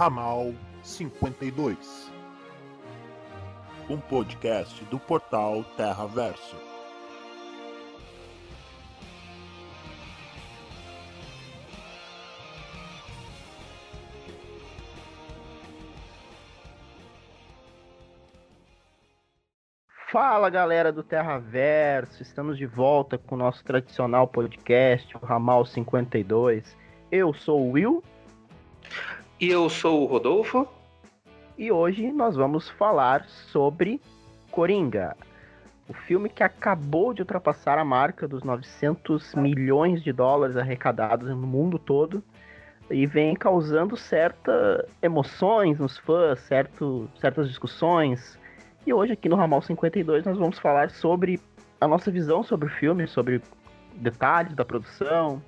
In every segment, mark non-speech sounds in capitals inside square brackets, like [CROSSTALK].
Ramal 52, um podcast do portal Terra Verso. Fala galera do Terraverso, estamos de volta com o nosso tradicional podcast, o Ramal 52. Eu sou o Will. E eu sou o Rodolfo. E hoje nós vamos falar sobre Coringa, o filme que acabou de ultrapassar a marca dos 900 milhões de dólares arrecadados no mundo todo e vem causando certas emoções nos fãs, certo, certas discussões e hoje aqui no Ramal 52 nós vamos falar sobre a nossa visão sobre o filme, sobre detalhes da produção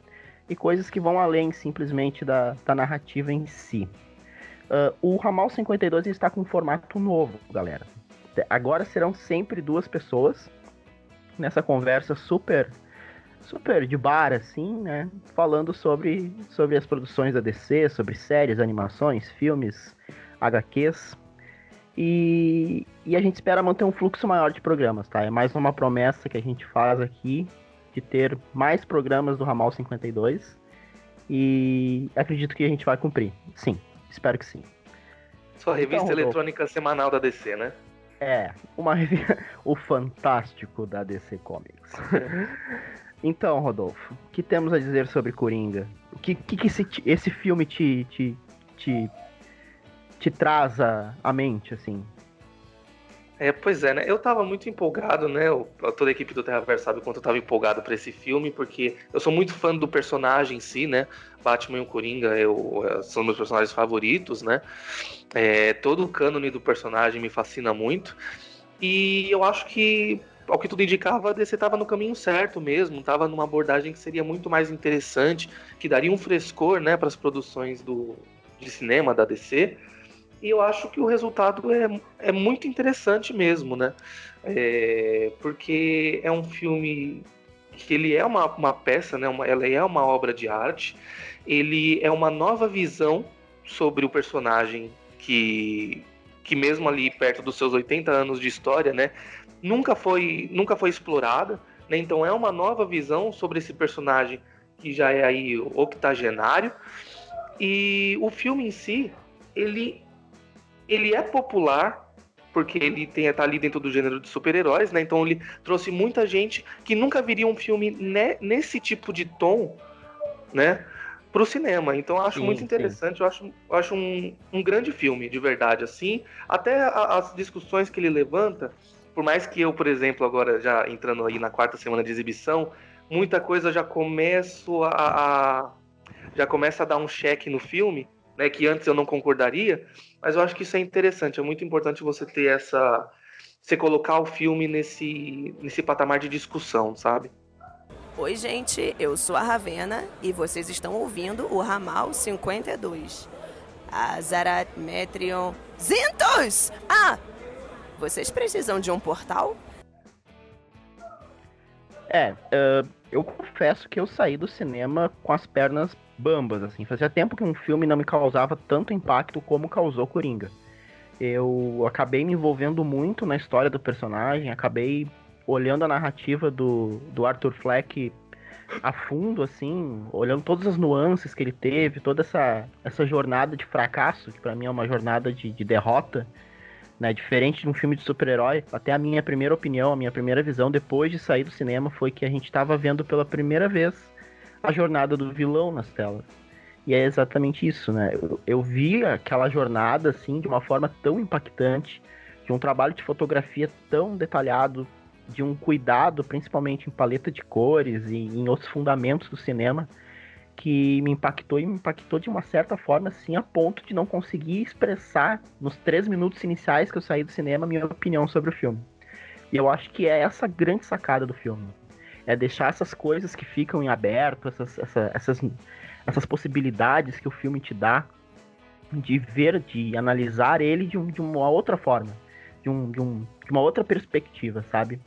e coisas que vão além simplesmente da, da narrativa em si. Uh, o Ramal 52 está com um formato novo, galera. Agora serão sempre duas pessoas nessa conversa super super de bar assim, né, falando sobre sobre as produções da DC, sobre séries, animações, filmes, HQs. E, e a gente espera manter um fluxo maior de programas, tá? É mais uma promessa que a gente faz aqui de ter mais programas do Ramal 52. E acredito que a gente vai cumprir. Sim, espero que sim. Sua revista então, eletrônica semanal da DC, né? É, uma [LAUGHS] o fantástico da DC Comics. [LAUGHS] então, Rodolfo, o que temos a dizer sobre Coringa? O que, que, que esse, esse filme te, te, te te traz à, à mente, assim? É, pois é, né? Eu tava muito empolgado, né? toda a equipe do Terraverso sabe quanto eu tava empolgado para esse filme, porque eu sou muito fã do personagem em si, né? Batman e o Coringa eu, é, são meus personagens favoritos, né? É, todo o cânone do personagem me fascina muito. E eu acho que, ao que tudo indicava, a DC tava no caminho certo mesmo, tava numa abordagem que seria muito mais interessante, que daria um frescor, né, para as produções do, de cinema da DC e eu acho que o resultado é, é muito interessante mesmo, né? É, porque é um filme que ele é uma, uma peça, né? Uma, ela é uma obra de arte. Ele é uma nova visão sobre o personagem que, que mesmo ali perto dos seus 80 anos de história, né? Nunca foi, nunca foi explorada. Né? Então é uma nova visão sobre esse personagem que já é aí octogenário. E o filme em si, ele ele é popular porque ele tem tá ali dentro do gênero de super-heróis, né? Então ele trouxe muita gente que nunca viria um filme ne nesse tipo de tom, né? Pro cinema. Então eu acho sim, muito interessante, sim. eu acho, eu acho um, um grande filme, de verdade, assim. Até a, as discussões que ele levanta, por mais que eu, por exemplo, agora já entrando aí na quarta semana de exibição, muita coisa já começo a, a já começa a dar um cheque no filme, né? Que antes eu não concordaria mas eu acho que isso é interessante, é muito importante você ter essa. Você colocar o filme nesse, nesse patamar de discussão, sabe? Oi, gente, eu sou a Ravena e vocês estão ouvindo o Ramal 52. Azarat Metrion Zintos! Ah! Vocês precisam de um portal? É, uh, eu confesso que eu saí do cinema com as pernas bambas, assim. Fazia tempo que um filme não me causava tanto impacto como causou Coringa. Eu acabei me envolvendo muito na história do personagem, acabei olhando a narrativa do, do Arthur Fleck a fundo, assim, olhando todas as nuances que ele teve, toda essa, essa jornada de fracasso, que para mim é uma jornada de, de derrota, né? Diferente de um filme de super-herói, até a minha primeira opinião, a minha primeira visão depois de sair do cinema foi que a gente estava vendo pela primeira vez a jornada do vilão nas telas. E é exatamente isso, né? Eu, eu vi aquela jornada, assim, de uma forma tão impactante, de um trabalho de fotografia tão detalhado, de um cuidado, principalmente em paleta de cores e em outros fundamentos do cinema, que me impactou e me impactou de uma certa forma, assim, a ponto de não conseguir expressar nos três minutos iniciais que eu saí do cinema minha opinião sobre o filme. E eu acho que é essa grande sacada do filme é deixar essas coisas que ficam em aberto, essas, essa, essas, essas possibilidades que o filme te dá de ver, de analisar ele de, um, de uma outra forma, de, um, de, um, de uma outra perspectiva, sabe?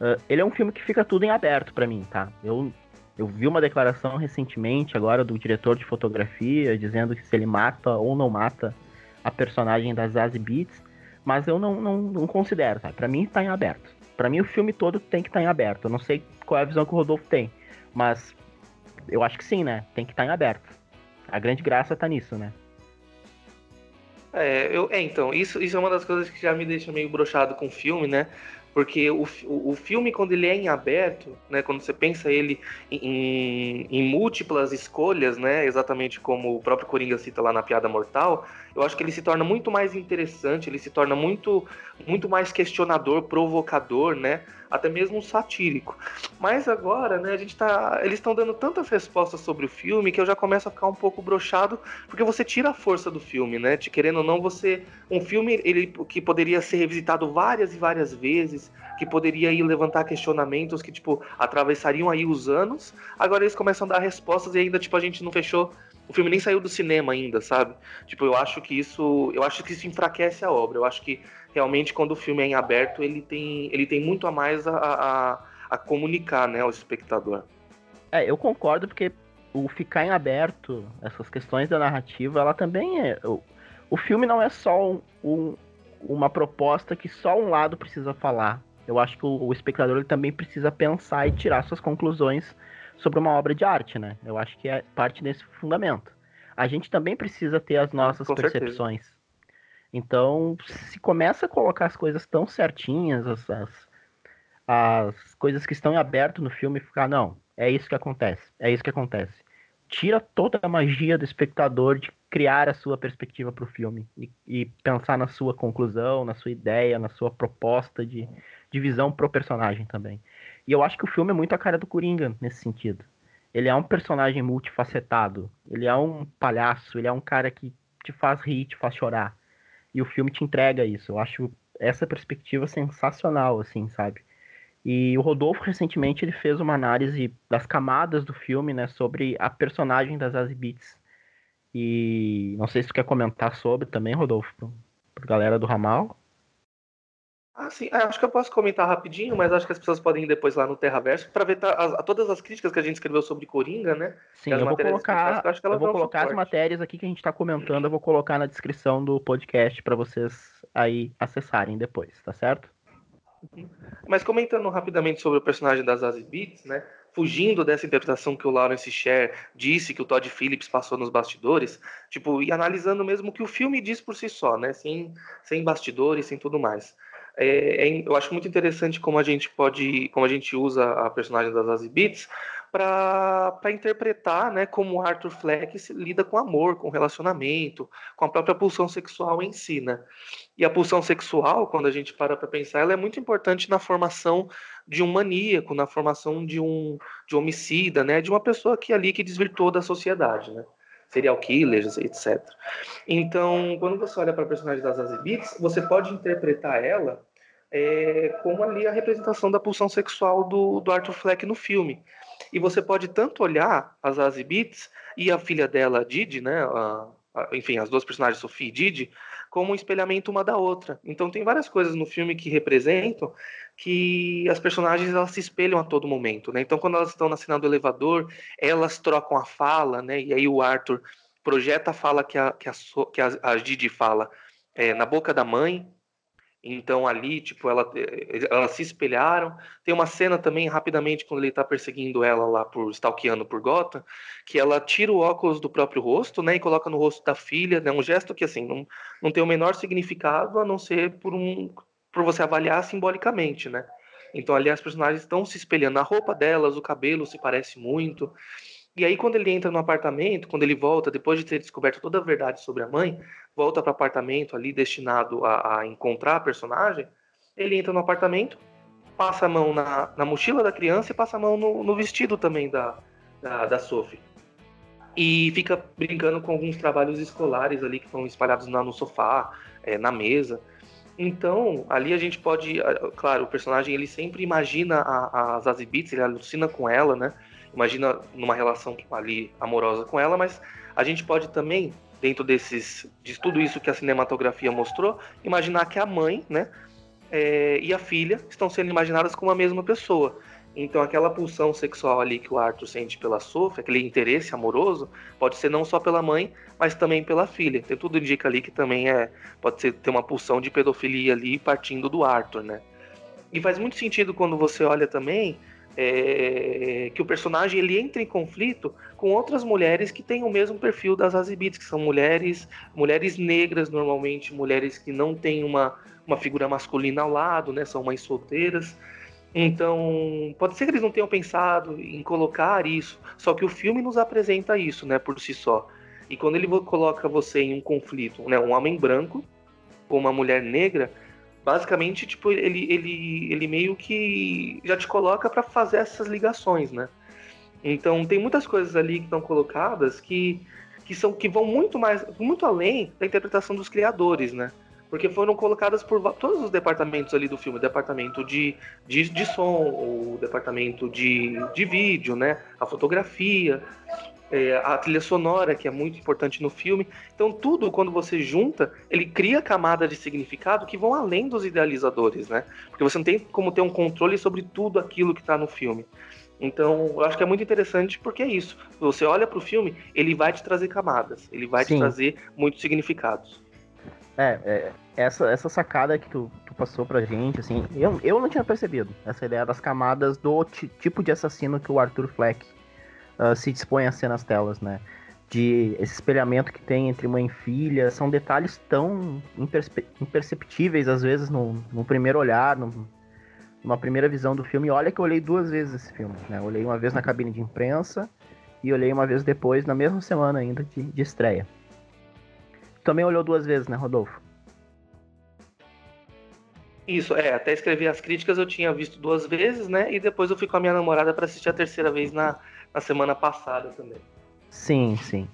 Uh, ele é um filme que fica tudo em aberto para mim, tá? Eu, eu vi uma declaração recentemente agora do diretor de fotografia dizendo que se ele mata ou não mata a personagem da Zazie Beats, mas eu não, não, não considero, sabe? Pra mim tá em aberto. Pra mim o filme todo tem que estar tá em aberto. Eu não sei qual é a visão que o Rodolfo tem, mas eu acho que sim, né? Tem que estar tá em aberto. A grande graça tá nisso, né? É, eu, é, então, isso, isso é uma das coisas que já me deixa meio brochado com o filme, né? Porque o, o, filme, quando ele é em aberto, né, quando você pensa ele em, em, múltiplas escolhas, né, exatamente como o próprio Coringa cita lá na Piada Mortal, eu acho que ele se torna muito mais interessante, ele se torna muito, muito mais questionador, provocador, né, até mesmo satírico. Mas agora, né, a gente tá, eles estão dando tantas respostas sobre o filme que eu já começo a ficar um pouco brochado, porque você tira a força do filme, né? Te querendo ou não, você um filme ele que poderia ser revisitado várias e várias vezes, que poderia aí levantar questionamentos que tipo atravessariam aí os anos. Agora eles começam a dar respostas e ainda tipo a gente não fechou o filme nem saiu do cinema ainda, sabe? Tipo, eu acho que isso, eu acho que isso enfraquece a obra. Eu acho que realmente quando o filme é em aberto, ele tem, ele tem muito a mais a, a, a comunicar, né, ao espectador. É, eu concordo porque o ficar em aberto, essas questões da narrativa, ela também é. O, o filme não é só um, um, uma proposta que só um lado precisa falar. Eu acho que o, o espectador ele também precisa pensar e tirar suas conclusões sobre uma obra de arte, né? Eu acho que é parte desse fundamento. A gente também precisa ter as nossas Com percepções. Certeza. Então, se começa a colocar as coisas tão certinhas, as, as, as coisas que estão em aberto no filme, ficar, não, é isso que acontece, é isso que acontece. Tira toda a magia do espectador de criar a sua perspectiva para o filme e, e, pensar na sua conclusão, na sua ideia, na sua proposta de, de visão pro personagem também. E eu acho que o filme é muito a cara do Coringa nesse sentido. Ele é um personagem multifacetado. Ele é um palhaço, ele é um cara que te faz rir, te faz chorar. E o filme te entrega isso. Eu acho essa perspectiva sensacional, assim, sabe? E o Rodolfo, recentemente, ele fez uma análise das camadas do filme, né, sobre a personagem das Zazie Beats. E não sei se tu quer comentar sobre também, Rodolfo, pra galera do Ramal. Ah, sim. É, acho que eu posso comentar rapidinho, mas acho que as pessoas podem ir depois lá no Terraverso para ver as, todas as críticas que a gente escreveu sobre Coringa, né? Sim, eu vou colocar, eu, eu vou colocar as matérias aqui que a gente está comentando, eu vou colocar na descrição do podcast para vocês aí acessarem depois, tá certo? Uhum. Mas comentando rapidamente sobre o personagem das Zazie Beats, né? Fugindo dessa interpretação que o Lawrence Sher disse que o Todd Phillips passou nos bastidores, tipo, e analisando mesmo o que o filme diz por si só, né? Sem, sem bastidores, sem tudo mais. É, é, eu acho muito interessante como a gente pode, como a gente usa a personagem das Zazie Beats para interpretar né, como Arthur Fleck lida com amor, com relacionamento, com a própria pulsão sexual em si. Né? E a pulsão sexual, quando a gente para para pensar, ela é muito importante na formação de um maníaco, na formação de um, de um homicida, né, de uma pessoa que ali que desvirtuou da sociedade. Né? Serial killers, etc. Então, quando você olha para a personagem das Zazie Beats, você pode interpretar ela é, como ali a representação da pulsão sexual do, do Arthur Fleck no filme. E você pode tanto olhar as Zazie Beats e a filha dela, Didi, né, a, enfim, as duas personagens, Sophie e Didi, como um espelhamento uma da outra. Então tem várias coisas no filme que representam que as personagens elas se espelham a todo momento, né? Então quando elas estão na cena do elevador, elas trocam a fala, né? E aí o Arthur projeta a fala que a, que a, que a, a Didi fala é, na boca da mãe. Então ali, tipo, ela, elas se espelharam. Tem uma cena também, rapidamente, quando ele está perseguindo ela lá por stalkeando por Gotham, que ela tira o óculos do próprio rosto, né, e coloca no rosto da filha, né, um gesto que, assim, não, não tem o menor significado, a não ser por um por você avaliar simbolicamente, né? Então ali as personagens estão se espelhando. A roupa delas, o cabelo se parece muito. E aí quando ele entra no apartamento, quando ele volta, depois de ter descoberto toda a verdade sobre a mãe, volta para o apartamento ali destinado a, a, encontrar a personagem, ele entra no apartamento, passa a mão na, na mochila da criança e passa a mão no, no vestido também da, da, da Sophie. E fica brincando com alguns trabalhos escolares ali que estão espalhados no sofá, é, na mesa. Então, ali a gente pode, claro, o personagem ele sempre imagina a, a Zazie Beetz, ele alucina com ela, né? Imagina numa relação ali amorosa com ela, mas a gente pode também, dentro desses, de tudo isso que a cinematografia mostrou, imaginar que a mãe, né, é, e a filha estão sendo imaginadas como a mesma pessoa. Então, aquela pulsão sexual ali que o Arthur sente pela Sophie, aquele interesse amoroso, pode ser não só pela mãe, mas também pela filha. Tem tudo indica ali que também é pode ser ter uma pulsão de pedofilia ali partindo do Arthur, né? E faz muito sentido quando você olha também é, que o personagem ele entra em conflito com outras mulheres que têm o mesmo perfil das Azibits, que são mulheres, mulheres negras normalmente, mulheres que não têm uma, uma figura masculina ao lado, né? São mães solteiras. Então, pode ser que eles não tenham pensado em colocar isso, só que o filme nos apresenta isso, né, por si só. E quando ele coloca você em um conflito, né, um homem branco com uma mulher negra, basicamente, tipo, ele, ele, ele meio que já te coloca para fazer essas ligações, né? Então, tem muitas coisas ali que estão colocadas que, que são que vão muito mais, muito além da interpretação dos criadores, né? porque foram colocadas por todos os departamentos ali do filme, departamento de, de, de som, o departamento de, de vídeo, né, a fotografia, é, a trilha sonora, que é muito importante no filme. Então, tudo, quando você junta, ele cria camadas de significado que vão além dos idealizadores, né? Porque você não tem como ter um controle sobre tudo aquilo que está no filme. Então, eu acho que é muito interessante porque é isso. Você olha para o filme, ele vai te trazer camadas, ele vai Sim. te trazer muitos significados. É, é, essa, essa sacada que tu, tu passou pra gente, assim, eu, eu não tinha percebido essa ideia das camadas do tipo de assassino que o Arthur Fleck uh, se dispõe a ser nas telas, né? De esse espelhamento que tem entre mãe e filha, são detalhes tão imperceptíveis, às vezes, no, no primeiro olhar, no, numa primeira visão do filme. Olha que eu olhei duas vezes esse filme, né? Olhei uma vez na cabine de imprensa e olhei uma vez depois, na mesma semana ainda de, de estreia. Também olhou duas vezes, né, Rodolfo? Isso, é, até escrever as críticas eu tinha visto duas vezes, né? E depois eu fui com a minha namorada para assistir a terceira vez na, na semana passada também. Sim, sim.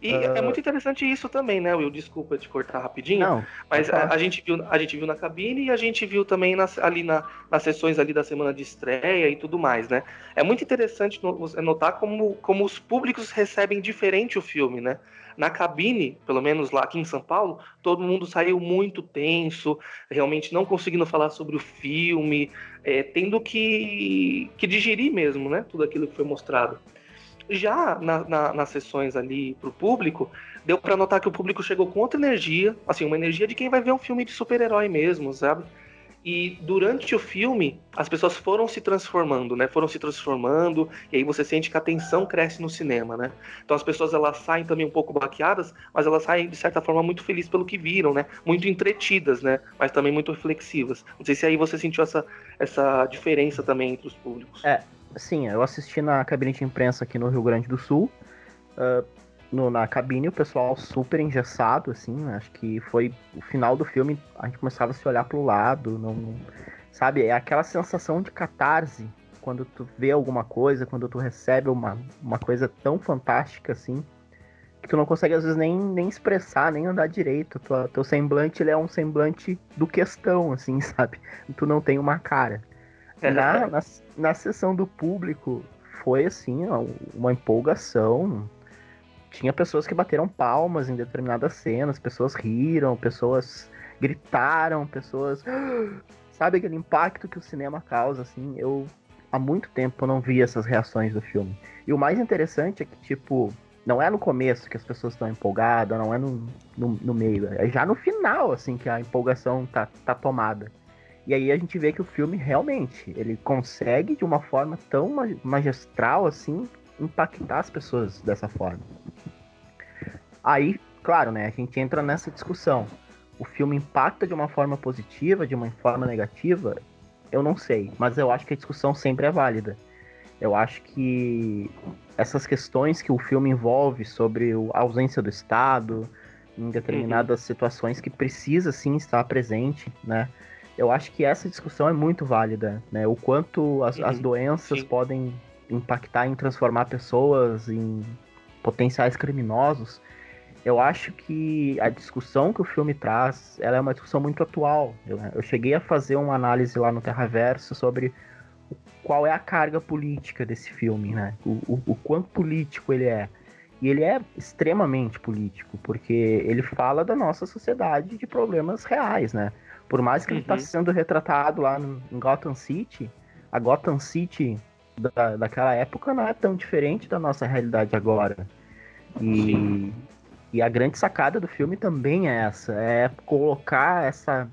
E uh... é muito interessante isso também, né, Will? Desculpa te cortar rapidinho. Não, mas a, a, gente viu, a gente viu na cabine e a gente viu também nas, ali na, nas sessões ali da semana de estreia e tudo mais, né? É muito interessante notar como, como os públicos recebem diferente o filme, né? Na cabine, pelo menos lá aqui em São Paulo, todo mundo saiu muito tenso, realmente não conseguindo falar sobre o filme, é, tendo que, que digerir mesmo, né? Tudo aquilo que foi mostrado. Já na, na, nas sessões ali para o público, deu para notar que o público chegou com outra energia, assim, uma energia de quem vai ver um filme de super-herói mesmo, sabe? E durante o filme, as pessoas foram se transformando, né? Foram se transformando, e aí você sente que a tensão cresce no cinema, né? Então as pessoas elas saem também um pouco baqueadas, mas elas saem de certa forma muito felizes pelo que viram, né? Muito entretidas, né? Mas também muito reflexivas. Não sei se aí você sentiu essa, essa diferença também entre os públicos. É, sim, eu assisti na cabine de imprensa aqui no Rio Grande do Sul. Uh, no, na cabine, o pessoal super engessado, assim, né? acho que foi o final do filme, a gente começava a se olhar pro lado, não, sabe, é aquela sensação de catarse quando tu vê alguma coisa, quando tu recebe uma, uma coisa tão fantástica assim, que tu não consegue às vezes nem, nem expressar, nem andar direito. Tua, teu semblante ele é um semblante do questão, assim, [LAUGHS] sabe? Tu não tem uma cara. Na, [LAUGHS] na, na sessão do público foi assim, uma empolgação tinha pessoas que bateram palmas em determinadas cenas, pessoas riram, pessoas gritaram, pessoas. [GASPS] Sabe aquele impacto que o cinema causa, assim? Eu há muito tempo não vi essas reações do filme. E o mais interessante é que, tipo, não é no começo que as pessoas estão empolgadas, não é no, no, no, meio, é já no final, assim, que a empolgação tá, tá tomada. E aí a gente vê que o filme realmente, ele consegue de uma forma tão magistral, assim, impactar as pessoas dessa forma. Aí, claro, né, a gente entra nessa discussão. O filme impacta de uma forma positiva, de uma forma negativa? Eu não sei, mas eu acho que a discussão sempre é válida. Eu acho que essas questões que o filme envolve sobre a ausência do Estado, em determinadas uhum. situações que precisa sim estar presente, né? Eu acho que essa discussão é muito válida, né? O quanto as, uhum. as doenças sim. podem impactar em transformar pessoas em potenciais criminosos, eu acho que a discussão que o filme traz, ela é uma discussão muito atual. Eu, eu cheguei a fazer uma análise lá no Terraverso sobre qual é a carga política desse filme, né? O, o, o quanto político ele é. E ele é extremamente político, porque ele fala da nossa sociedade de problemas reais, né? Por mais que uhum. ele está sendo retratado lá no, em Gotham City, a Gotham City da, daquela época não é tão diferente da nossa realidade agora. E, e a grande sacada do filme também é essa, é colocar essa,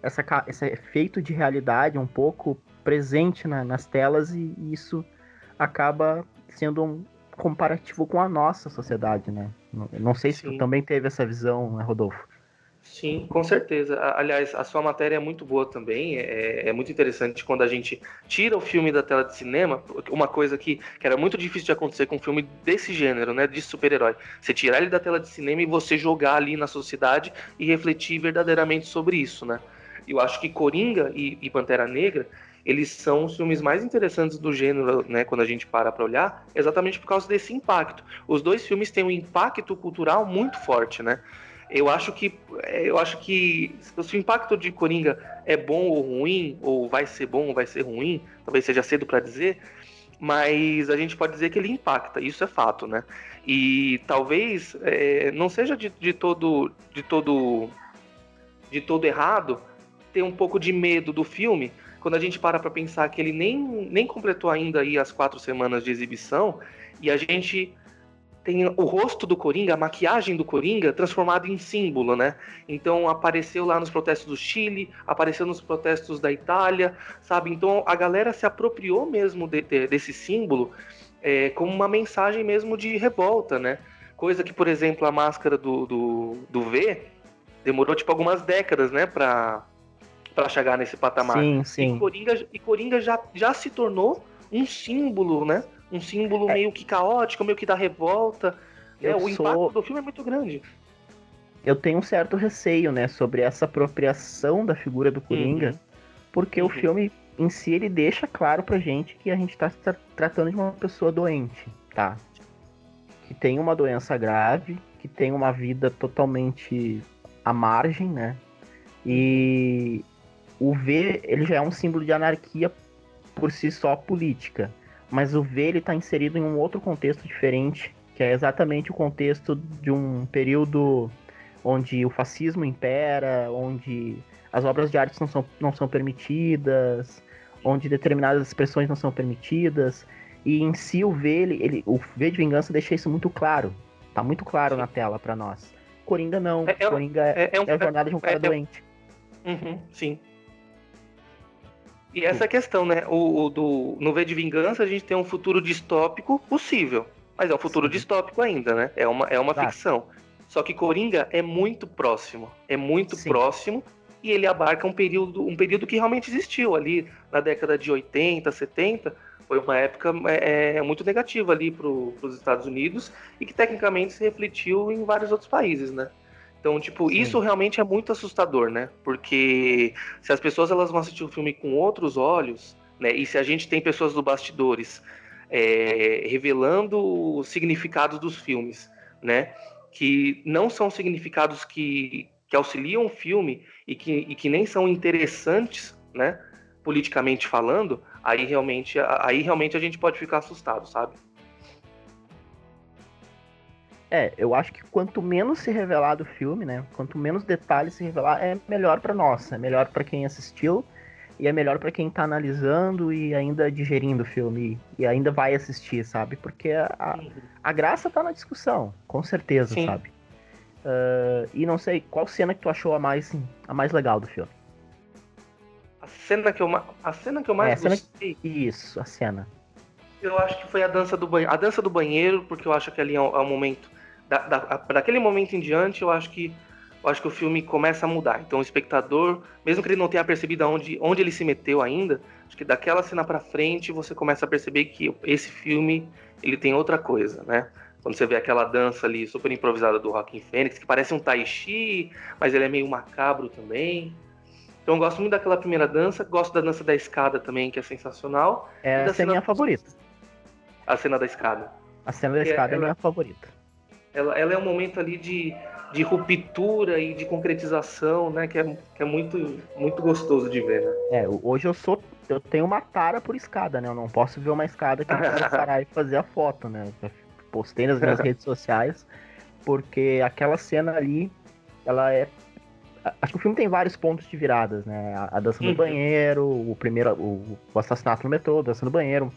essa, esse efeito de realidade um pouco presente na, nas telas e, e isso acaba sendo um comparativo com a nossa sociedade, né? Não, não sei se Sim. tu também teve essa visão, né, Rodolfo. Sim, com certeza. Aliás, a sua matéria é muito boa também. É, é, muito interessante quando a gente tira o filme da tela de cinema. Uma coisa que, que era muito difícil de acontecer com um filme desse gênero, né? De super-herói. Você tirar ele da tela de cinema e você jogar ali na sociedade e refletir verdadeiramente sobre isso, né? Eu acho que Coringa e, e Pantera Negra eles são os filmes mais interessantes do gênero, né, quando a gente para para olhar, exatamente por causa desse impacto. Os dois filmes têm um impacto cultural muito forte, né? Eu acho que eu acho que se o impacto de Coringa é bom ou ruim, ou vai ser bom ou vai ser ruim, talvez seja cedo para dizer, mas a gente pode dizer que ele impacta, isso é fato, né? E talvez é, não seja de, de, todo de todo de todo errado ter um pouco de medo do filme quando a gente para para pensar que ele nem, nem completou ainda aí as quatro semanas de exibição e a gente tem o rosto do Coringa, a maquiagem do Coringa transformado em símbolo, né? Então apareceu lá nos protestos do Chile, apareceu nos protestos da Itália, sabe? Então a galera se apropriou mesmo de, de, desse símbolo é, como uma mensagem mesmo de revolta, né? Coisa que, por exemplo, a máscara do, do, do V demorou tipo algumas décadas, né, para para chegar nesse patamar. Sim, sim. E Coringa, e Coringa já, já se tornou um símbolo, né? Um símbolo é. meio que caótico, meio que da revolta. É, o sou... impacto do filme é muito grande. Eu tenho um certo receio, né, sobre essa apropriação da figura do Coringa, uhum. porque uhum. o filme em si ele deixa claro pra gente que a gente tá tra tratando de uma pessoa doente, tá? Que tem uma doença grave, que tem uma vida totalmente à margem, né? E o V, ele já é um símbolo de anarquia por si só política mas o V ele está inserido em um outro contexto diferente, que é exatamente o contexto de um período onde o fascismo impera, onde as obras de arte não são, não são permitidas, onde determinadas expressões não são permitidas. E em si o V, ele, ele, o V de Vingança deixa isso muito claro. Tá muito claro sim. na tela para nós. Coringa não. É, é, Coringa é, é, um, é, a jornada de um cara é, é doente. Uhum, sim. E essa é a questão, né? O, o, do, no V de Vingança a gente tem um futuro distópico possível. Mas é um futuro Sim. distópico ainda, né? É uma, é uma ficção. Só que Coringa é muito próximo. É muito Sim. próximo. E ele abarca um período, um período que realmente existiu ali na década de 80, 70. Foi uma época é, é muito negativa ali para os Estados Unidos e que tecnicamente se refletiu em vários outros países, né? Então, tipo, Sim. isso realmente é muito assustador, né? Porque se as pessoas elas vão assistir o filme com outros olhos, né? E se a gente tem pessoas do bastidores é, revelando os significados dos filmes, né? Que não são significados que, que auxiliam o filme e que, e que nem são interessantes, né? Politicamente falando, aí realmente, aí realmente a gente pode ficar assustado, sabe? É, eu acho que quanto menos se revelar do filme, né? Quanto menos detalhes se revelar, é melhor para nós, é melhor para quem assistiu e é melhor para quem tá analisando e ainda digerindo o filme e ainda vai assistir, sabe? Porque a, a graça tá na discussão, com certeza, Sim. sabe? Uh, e não sei, qual cena que tu achou a mais, a mais legal do filme? A cena que eu, a cena que eu mais é, gostei... Que... Isso, a cena. Eu acho que foi a dança do banheiro. A dança do banheiro, porque eu acho que ali é um, é um momento da, da, daquele momento em diante, eu acho que eu acho que o filme começa a mudar. Então o espectador, mesmo que ele não tenha percebido onde, onde ele se meteu ainda, acho que daquela cena para frente você começa a perceber que esse filme ele tem outra coisa, né? Quando você vê aquela dança ali super improvisada do Joaquim Fênix, que parece um tai chi, mas ele é meio macabro também. Então eu gosto muito daquela primeira dança, gosto da dança da escada também, que é sensacional. É a cena minha favorita. A cena da escada. A cena da escada é, é a minha favorita ela, ela é um momento ali de, de ruptura e de concretização, né? Que é, que é muito, muito gostoso de ver, né? É, hoje eu sou. Eu tenho uma tara por escada, né? Eu não posso ver uma escada que eu quero [LAUGHS] parar e fazer a foto, né? Eu postei nas minhas [LAUGHS] redes sociais, porque aquela cena ali, ela é. acho que o filme tem vários pontos de viradas, né? A, a dança no uhum. banheiro, o primeiro, o, o, assassinato no metrô, dança no banheiro.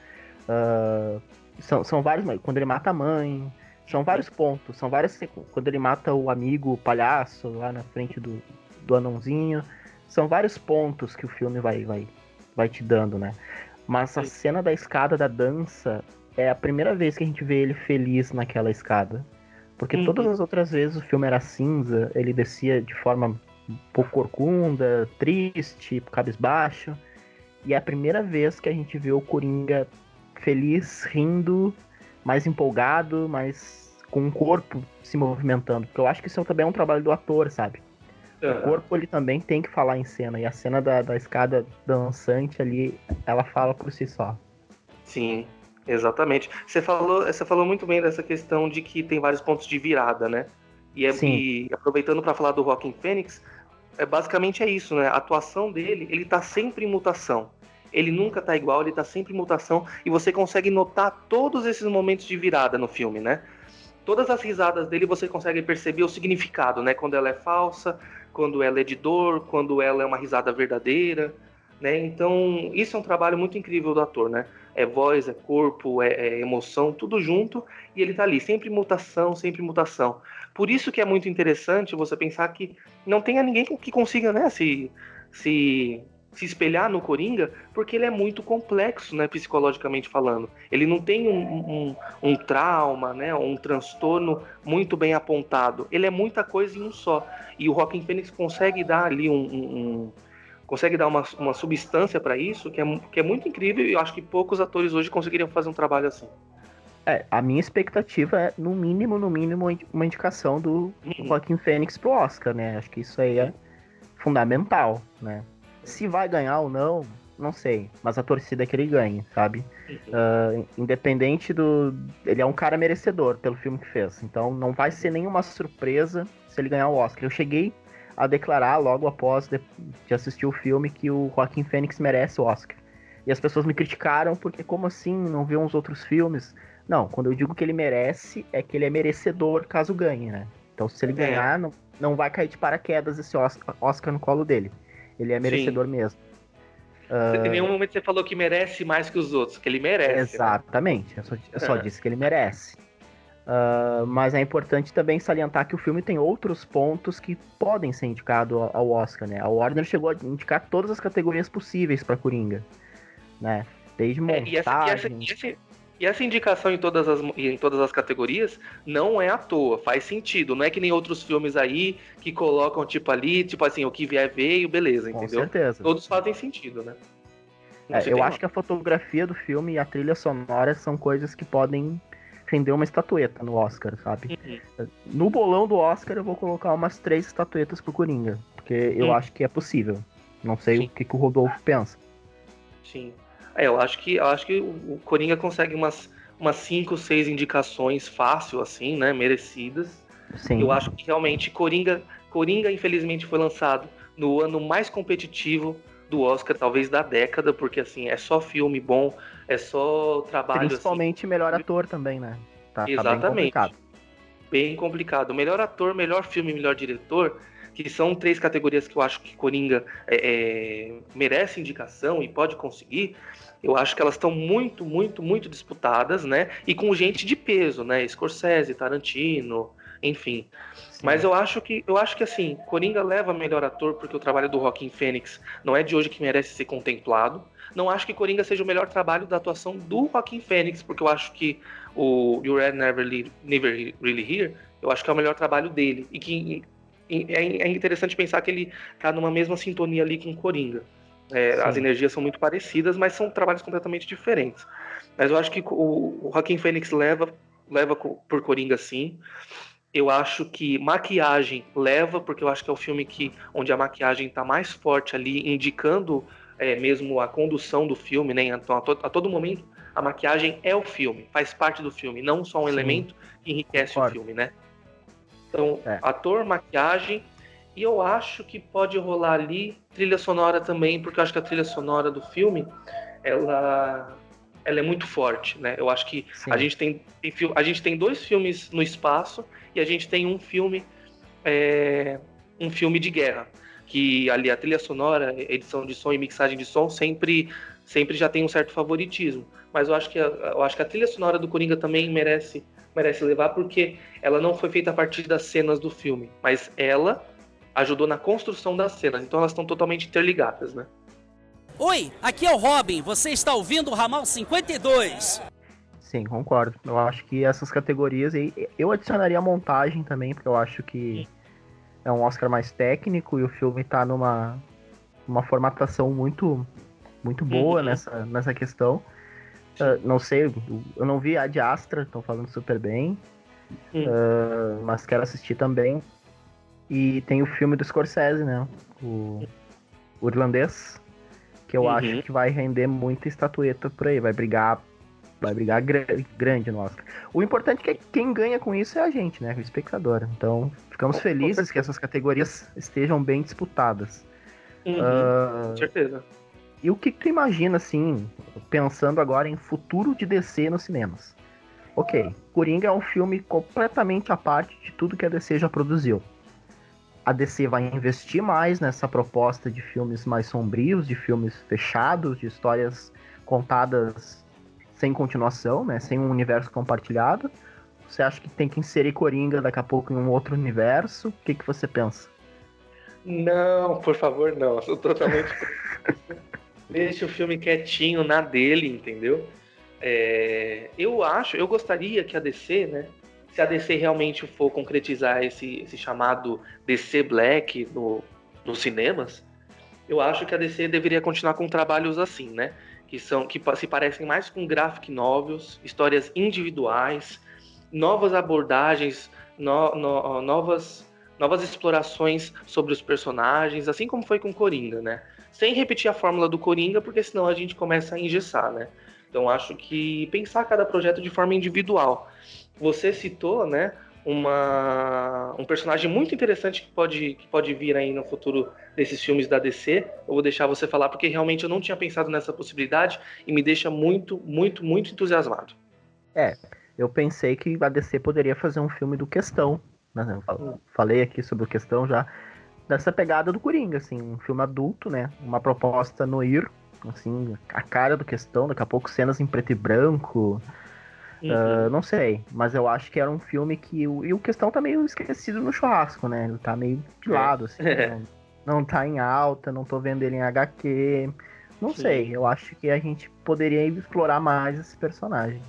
Uh, são, são vários, quando ele mata a mãe, são vários pontos, são várias. Quando ele mata o amigo o palhaço lá na frente do, do anãozinho, são vários pontos que o filme vai, vai, vai te dando, né? Mas a cena da escada da dança é a primeira vez que a gente vê ele feliz naquela escada. Porque uhum. todas as outras vezes o filme era cinza, ele descia de forma um pouco corcunda, triste, cabisbaixo. E é a primeira vez que a gente vê o Coringa feliz, rindo, mais empolgado, mais com o corpo se movimentando. Porque eu acho que isso também é um trabalho do ator, sabe? Uhum. O corpo ele também tem que falar em cena. E a cena da, da escada dançante ali, ela fala por si só. Sim, Exatamente. Você falou, você falou muito bem dessa questão de que tem vários pontos de virada, né? E, é, e aproveitando para falar do Rockin' Fênix, é, basicamente é isso, né? A atuação dele, ele tá sempre em mutação. Ele nunca tá igual, ele tá sempre em mutação e você consegue notar todos esses momentos de virada no filme, né? Todas as risadas dele você consegue perceber o significado, né? Quando ela é falsa, quando ela é de dor, quando ela é uma risada verdadeira, né? Então, isso é um trabalho muito incrível do ator, né? é voz, é corpo, é, é, emoção, tudo junto, e ele tá ali, sempre mutação, sempre mutação. Por isso que é muito interessante você pensar que não tenha ninguém que consiga, né, se, se, se espelhar no Coringa, porque ele é muito complexo, né, psicologicamente falando. Ele não tem um, um, um trauma, né, um transtorno muito bem apontado. Ele é muita coisa em um só. E o Rockin' Phoenix consegue dar ali um, um consegue dar uma, uma substância para isso que é, que é muito incrível e eu acho que poucos atores hoje conseguiriam fazer um trabalho assim. É, a minha expectativa é, no mínimo, no mínimo, uma indicação do uhum. Joaquim Fênix pro Oscar, né? Acho que isso aí é fundamental, né? Se vai ganhar ou não, não sei. Mas a torcida é que ele ganhe, sabe? Uh, independente do. Ele é um cara merecedor pelo filme que fez. Então não vai ser nenhuma surpresa se ele ganhar o Oscar. Eu cheguei a declarar logo após de, de assistir o filme que o Joaquim Fênix merece o Oscar. E as pessoas me criticaram porque como assim não vê uns outros filmes? Não, quando eu digo que ele merece, é que ele é merecedor caso ganhe, né? Então se ele é. ganhar, não, não vai cair de paraquedas esse Oscar no colo dele. Ele é merecedor Sim. mesmo. Uh... Em nenhum momento você falou que merece mais que os outros, que ele merece. Né? Exatamente, né? eu só, eu só disse que ele merece. Uh, mas é importante também salientar que o filme tem outros pontos que podem ser indicados ao Oscar, né? A Warner chegou a indicar todas as categorias possíveis para Coringa, né? Desde montagem... É, e, essa, e, essa, e, essa, e, essa, indicação em todas, as, em todas as categorias não é à toa, faz sentido. Não é que nem outros filmes aí que colocam, tipo, ali, tipo assim, o que vier veio, beleza, entendeu? Com certeza. Todos fazem sentido, né? É, eu acho que a fotografia do filme e a trilha sonora são coisas que podem render uma estatueta no Oscar, sabe? Uhum. No bolão do Oscar eu vou colocar umas três estatuetas pro Coringa, porque eu uhum. acho que é possível. Não sei Sim. o que, que, o Rodolfo pensa. Sim. É, eu acho que eu acho que o Coringa consegue umas umas cinco, seis indicações fácil assim, né, merecidas. Sim. Eu acho que realmente Coringa, Coringa infelizmente foi lançado no ano mais competitivo do Oscar, talvez da década, porque assim, é só filme bom, é só trabalho. Principalmente assim. melhor ator também, né? Tá, Exatamente. Tá bem complicado. Bem complicado. Melhor ator, melhor filme, melhor diretor, que são três categorias que eu acho que Coringa é, é, merece indicação e pode conseguir. Eu acho que elas estão muito, muito, muito disputadas, né? E com gente de peso, né? Scorsese, Tarantino, enfim. Sim. Mas eu acho que eu acho que assim, Coringa leva melhor ator porque o trabalho do Joaquin Phoenix não é de hoje que merece ser contemplado. Não acho que Coringa seja o melhor trabalho da atuação do Joaquin Phoenix, porque eu acho que o You Red Never, Never Really Here, eu acho que é o melhor trabalho dele. E que é, é interessante pensar que ele tá numa mesma sintonia ali com Coringa. É, as energias são muito parecidas, mas são trabalhos completamente diferentes. Mas eu acho que o, o Joaquim Fênix leva, leva por Coringa sim. Eu acho que maquiagem leva, porque eu acho que é o filme que onde a maquiagem está mais forte ali, indicando é, mesmo a condução do filme, né? Então, a, to a, todo momento, a maquiagem é o filme, faz parte do filme, não só um Sim. elemento que enriquece Concordo. o filme, né? Então, é. ator, maquiagem, e eu acho que pode rolar ali trilha sonora também, porque eu acho que a trilha sonora do filme, ela, ela é muito forte, né? Eu acho que a gente tem, tem, a gente tem dois filmes no espaço e a gente tem um filme é, um filme de guerra. que ali a trilha sonora, edição de som e mixagem de som sempre, sempre já tem um certo favoritismo. Mas eu acho que a, eu acho que a trilha sonora do Coringa também merece, merece levar, porque ela não foi feita a partir das cenas do filme, mas ela ajudou na construção das cenas, então elas estão totalmente interligadas, né? Oi, aqui é o Robin, você está ouvindo o Ramal 52. Sim, concordo. Eu acho que essas categorias aí. Eu adicionaria a montagem também, porque eu acho que é um Oscar mais técnico e o filme tá numa uma formatação muito muito boa uhum. nessa, nessa questão. Uh, não sei, eu não vi a de Astra, estão falando super bem. Uh, mas quero assistir também. E tem o filme do Scorsese, né? O, o irlandês. Que eu uhum. acho que vai render muita estatueta por aí. Vai brigar vai brigar grande no Oscar. O importante é que quem ganha com isso é a gente, né? O espectador. Então, ficamos felizes que essas categorias estejam bem disputadas. Uhum, uh, com certeza. E o que, que tu imagina, assim, pensando agora em futuro de DC nos cinemas? Ok, Coringa é um filme completamente à parte de tudo que a DC já produziu. A DC vai investir mais nessa proposta de filmes mais sombrios, de filmes fechados, de histórias contadas sem continuação, né? Sem um universo compartilhado? Você acha que tem que inserir Coringa daqui a pouco em um outro universo? O que, que você pensa? Não, por favor, não. Eu sou totalmente. [LAUGHS] Deixa o filme quietinho na dele, entendeu? É... eu acho, eu gostaria que a DC, né? Se a DC realmente for concretizar esse, esse chamado DC Black no, nos cinemas, eu acho que a DC deveria continuar com trabalhos assim, né? que são que se parecem mais com graphic novels, histórias individuais, novas abordagens, no, no, novas novas explorações sobre os personagens, assim como foi com Coringa, né? Sem repetir a fórmula do Coringa, porque senão a gente começa a engessar, né? Então acho que pensar cada projeto de forma individual. Você citou, né, uma, um personagem muito interessante que pode, que pode vir aí no futuro desses filmes da DC. Eu vou deixar você falar porque realmente eu não tinha pensado nessa possibilidade e me deixa muito, muito, muito entusiasmado. É, eu pensei que a DC poderia fazer um filme do Questão. Né? Eu falei aqui sobre o Questão já. Dessa pegada do Coringa, assim, um filme adulto, né? Uma proposta no ir, assim, a cara do Questão, daqui a pouco cenas em preto e branco, Uhum. Uh, não sei, mas eu acho que era um filme que. O, e o questão tá meio esquecido no churrasco, né? Ele tá meio de é. lado, assim. É. Não, não tá em alta, não tô vendo ele em HQ. Não Sim. sei, eu acho que a gente poderia explorar mais esse personagem.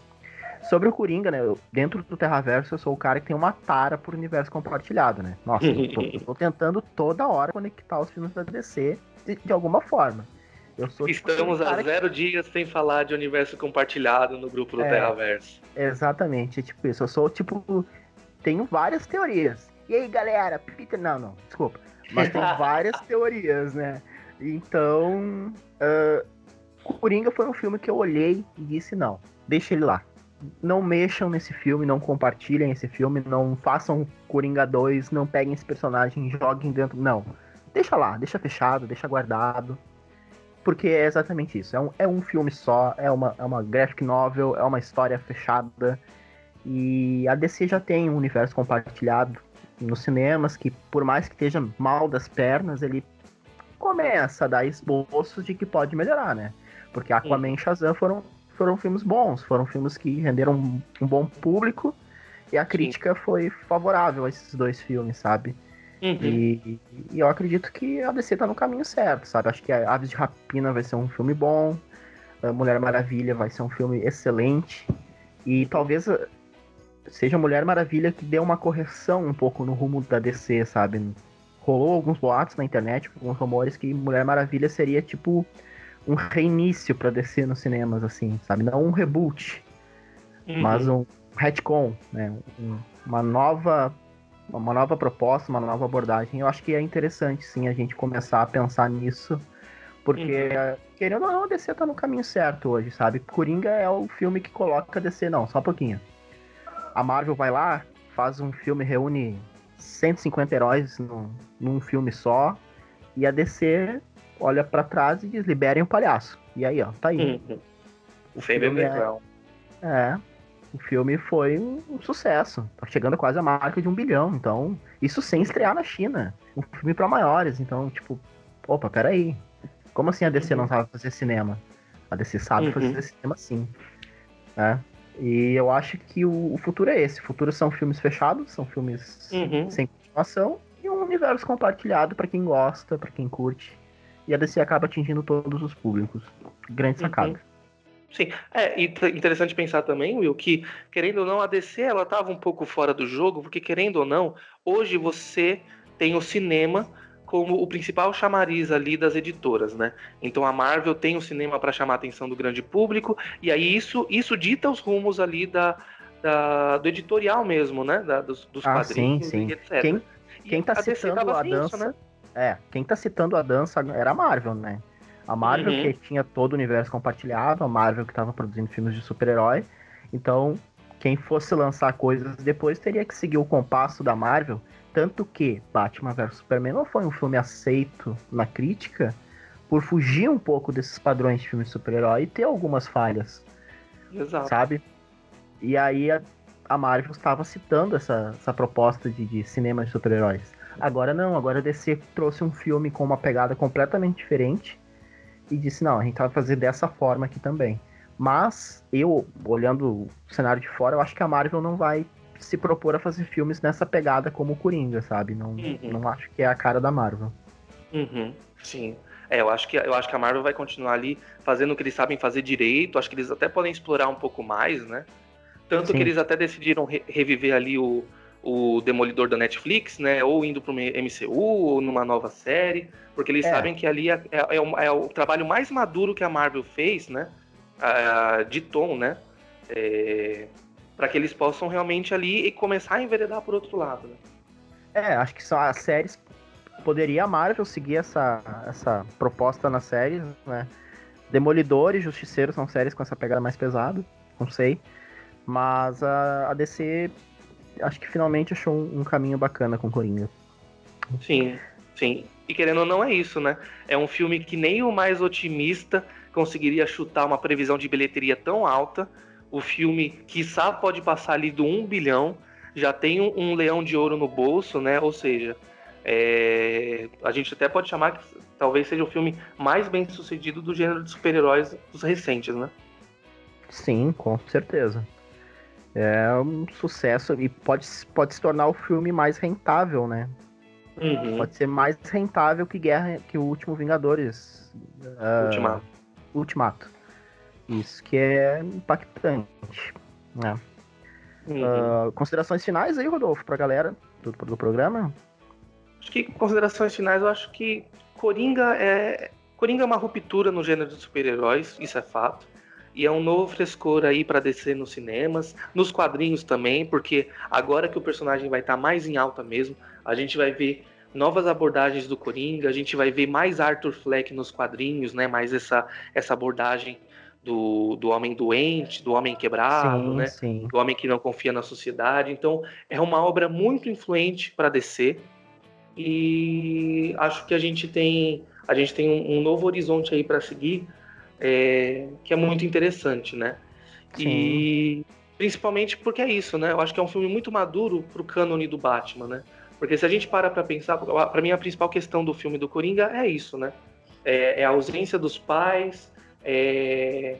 Sobre o Coringa, né? Eu, dentro do Terraverso, eu sou o cara que tem uma tara por universo compartilhado, né? Nossa, eu tô, eu tô tentando toda hora conectar os filmes da DC de, de alguma forma. Sou, tipo, Estamos a zero que... dias sem falar de universo compartilhado no grupo do é, Terraverso. Exatamente, é tipo isso. Eu sou tipo. Tenho várias teorias. E aí, galera? Peter. Não, não, desculpa. Mas tem [LAUGHS] várias teorias, né? Então. Uh, Coringa foi um filme que eu olhei e disse: não, deixa ele lá. Não mexam nesse filme, não compartilhem esse filme, não façam Coringa 2, não peguem esse personagem, joguem dentro. Não. Deixa lá, deixa fechado, deixa guardado porque é exatamente isso. É um, é um filme só, é uma, é uma graphic novel, é uma história fechada. E a DC já tem um universo compartilhado nos cinemas que, por mais que esteja mal das pernas, ele começa a dar esboços de que pode melhorar, né? Porque Aquaman e Shazam foram, foram filmes bons, foram filmes que renderam um, um bom público e a crítica Sim. foi favorável a esses dois filmes, sabe? Uhum. E, e, eu acredito que a DC tá no caminho certo, sabe? Acho que Aves de Rapina vai ser um filme bom, Mulher Maravilha vai ser um filme excelente, e talvez eh, seja Mulher Maravilha que dê uma correção um pouco no rumo da DC, sabe? Rolou alguns boatos na internet, alguns rumores que Mulher Maravilha seria tipo um reinício para DC nos cinemas, assim, sabe? Não um reboot, uhum. mas um retcon, né? Um, uma nova uma nova proposta, uma nova abordagem. Eu acho que é interessante, sim, a gente começar a pensar nisso. Porque, uhum. querendo ou não, a DC tá no caminho certo hoje, sabe? Coringa é o filme que coloca a DC, não, só um pouquinho. A Marvel vai lá, faz um filme, reúne 150 heróis num, num filme só, e a DC olha para trás e diz: liberem o palhaço. E aí, ó, tá aí. Uhum. O filme é, é. é. o filme foi um, um sucesso. Tá chegando quase a marca de um bilhão. Então, isso sem estrear na China. Um filme para maiores. Então, tipo, opa, peraí. Como assim a DC não sabe fazer cinema? A DC sabe Uhum. fazer cinema sim. Né? E eu acho que o, o futuro é esse. O futuro são filmes fechados, são filmes Uhum. sem continuação e um universo compartilhado para quem gosta, para quem curte. E a DC acaba atingindo todos os públicos. Grande Uhum. sacada. Sim, é interessante pensar também, Will, que querendo ou não, a DC ela estava um pouco fora do jogo, porque querendo ou não, hoje você tem o cinema como o principal chamariz ali das editoras, né? Então a Marvel tem o cinema para chamar a atenção do grande público, e aí isso, isso dita os rumos ali da, da- do editorial mesmo, né? Da- dos, dos Ah, quadrinhos sim, sim. e etc. Quem, quem tá a DC citando tava a sem isso, dança- né? É, quem tá citando a dança era a Marvel, né? A Marvel Uhum. que tinha todo o universo compartilhado, a Marvel que tava produzindo filmes de super-herói. Então, quem fosse lançar coisas depois teria que seguir o compasso da Marvel. Tanto que Batman vs Superman não foi um filme aceito na crítica por fugir um pouco desses padrões de filme de super-herói e ter algumas falhas. Exato. sabe? E aí a, a Marvel estava citando essa, essa proposta de, de cinema de super-heróis. Agora não, agora a DC trouxe um filme com uma pegada completamente diferente e disse, não, a gente vai fazer dessa forma aqui também. Mas eu, olhando o cenário de fora, eu acho que a Marvel não vai se propor a fazer filmes nessa pegada como o Coringa, sabe? Não, Uhum. não acho que é a cara da Marvel. Uhum, sim. É, eu acho, que, eu acho que a Marvel vai continuar ali fazendo o que eles sabem fazer direito. Acho que eles até podem explorar um pouco mais, né? Tanto Sim. que eles até decidiram re- reviver ali o, o Demolidor da Netflix, né? Ou indo para MCU, ou numa nova série. Porque eles É. sabem que ali é, é- é o, é o trabalho mais maduro que a Marvel fez, né? Ah, de tom, né? para que eles possam realmente ali e começar a enveredar por outro lado, né? É, acho que são as séries. Poderia a Marvel seguir essa, essa proposta nas séries, né? Demolidor e Justiceiro são séries com essa pegada mais pesada, não sei. Mas a, a DC acho que finalmente achou um, um caminho bacana com Coringa. Sim, sim. E querendo ou não é isso, né? É um filme que nem o mais otimista conseguiria chutar uma previsão de bilheteria tão alta. O filme, quiçá, pode passar ali do 1 bilhão. Já tem um, um leão de ouro no bolso, né? Ou seja, é, a gente até pode chamar que talvez seja o filme mais bem sucedido do gênero de super-heróis dos recentes, né? Sim, com certeza. É um sucesso e pode, pode se tornar o filme mais rentável, né? Uhum. Pode ser mais rentável que Guerra, que o último Vingadores. ah, Ultimato. Ultimato. Isso que é impactante. né? Uhum. Ah, considerações finais aí, Rodolfo, pra galera do, do programa? Acho que considerações finais, eu acho que Coringa é Coringa é uma ruptura no gênero de super-heróis, isso é fato. E é um novo frescor aí para descer nos cinemas, nos quadrinhos também, porque agora que o personagem vai estar mais em alta mesmo, a gente vai ver novas abordagens do Coringa, a gente vai ver mais Arthur Fleck nos quadrinhos, né? Mais essa, essa abordagem do, do homem doente, do homem quebrado, sim, né? sim. do homem que não confia na sociedade. Então, é uma obra muito influente para descer e acho que a gente tem a gente tem um, um novo horizonte aí para seguir é, que é muito interessante, né? E principalmente porque é isso, né? Eu acho que é um filme muito maduro pro cânone do Batman, né? Porque se a gente para para pensar, para mim a principal questão do filme do Coringa é isso, né? É, é a ausência dos pais, é,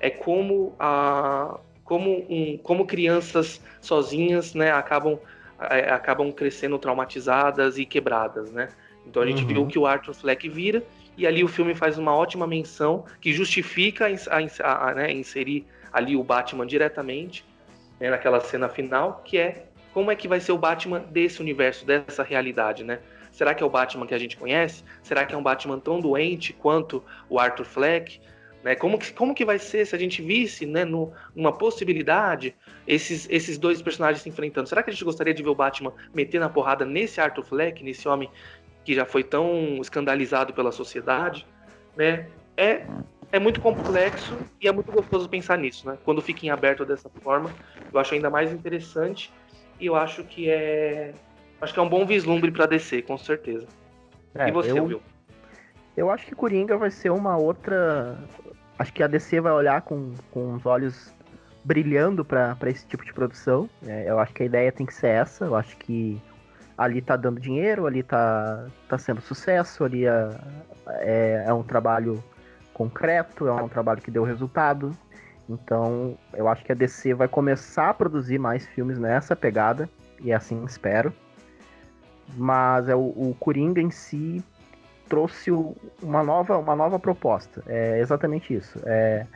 é como a como, um, como crianças sozinhas, né, acabam é, acabam crescendo traumatizadas e quebradas, né? Então a gente Uhum. viu que o Arthur Fleck vira e ali o filme faz uma ótima menção que justifica a, a- a- né, inserir ali o Batman diretamente né, naquela cena final, que é como é que vai ser o Batman desse universo, dessa realidade, né? Será que é o Batman que a gente conhece? Será que é um Batman tão doente quanto o Arthur Fleck? Né? Como, que, como que vai ser se a gente visse, né, no, numa possibilidade, esses, esses dois personagens se enfrentando? Será que a gente gostaria de ver o Batman meter na porrada nesse Arthur Fleck, nesse homem que já foi tão escandalizado pela sociedade? Né? É, é muito complexo e é muito gostoso pensar nisso, né? Quando fica em aberto dessa forma, eu acho ainda mais interessante e eu acho que é acho que é um bom vislumbre para descer, com certeza. É, e você, eu, Will? eu acho que Coringa vai ser uma outra. Acho que a DC vai olhar com, com os olhos brilhando para esse tipo de produção. É, eu acho que a ideia tem que ser essa. Eu acho que ali tá dando dinheiro, ali tá, tá sendo sucesso, ali é, é, é um trabalho concreto, é um trabalho que deu resultado. Então, eu acho que a DC vai começar a produzir mais filmes nessa pegada, e assim espero. Mas é o, o Coringa em si trouxe uma nova, uma nova proposta. É exatamente isso. É,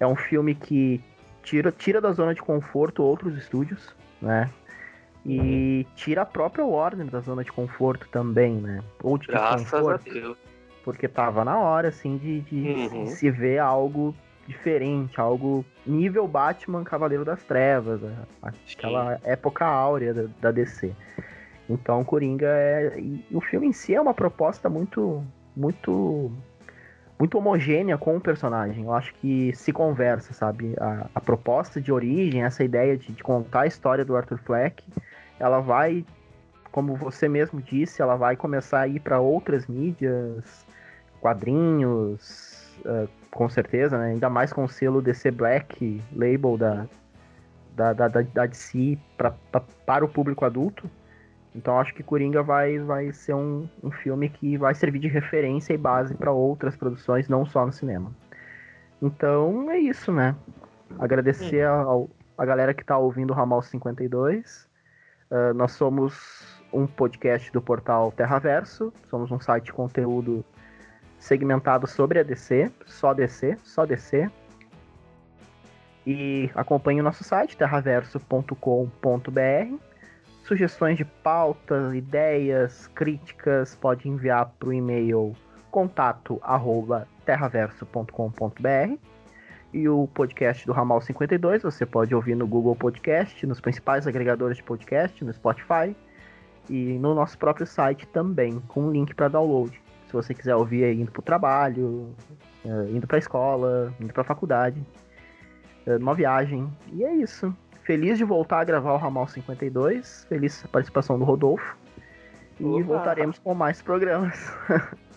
é um filme que tira, tira da zona de conforto outros estúdios, né? E tira a própria Warner da zona de conforto também, né? Ou de Graças a Deus. Porque tava na hora, assim, de, de uhum. se ver algo diferente, algo nível Batman Cavaleiro das Trevas, né? aquela Sim. época áurea da, da, DC. Então, Coringa é. E o filme em si é uma proposta muito. muito. Muito homogênea com o personagem. Eu acho que se conversa, sabe? A, a proposta de origem, essa ideia de, de contar a história do Arthur Fleck, ela vai. Como você mesmo disse, ela vai começar a ir para outras mídias, quadrinhos, uh, com certeza, né? Ainda mais com o selo DC Black label da, da, da, da, da DC pra, pra, para o público adulto. Então acho que Coringa vai, vai ser um, um filme que vai servir de referência e base para outras produções, não só no cinema. Então é isso, né? Agradecer ao, a galera que está ouvindo o Ramal 52. Uh, nós somos um podcast do portal Terraverso, somos um site de conteúdo segmentado sobre a DC, só DC, só DC. E acompanhe o nosso site, terraverso.com.br. Sugestões de pauta, ideias, críticas, pode enviar para o e-mail contato arroba terraverso.com.br. E o podcast do Ramal 52 você pode ouvir no Google Podcast, nos principais agregadores de podcast, no Spotify e no nosso próprio site também, com um link para download. Se você quiser ouvir indo pro trabalho, é, indo pra escola, indo pra faculdade, é, numa viagem. E é isso. Feliz de voltar a gravar o Ramal 52. Feliz a participação do Rodolfo. E Opa. voltaremos com mais programas. [LAUGHS]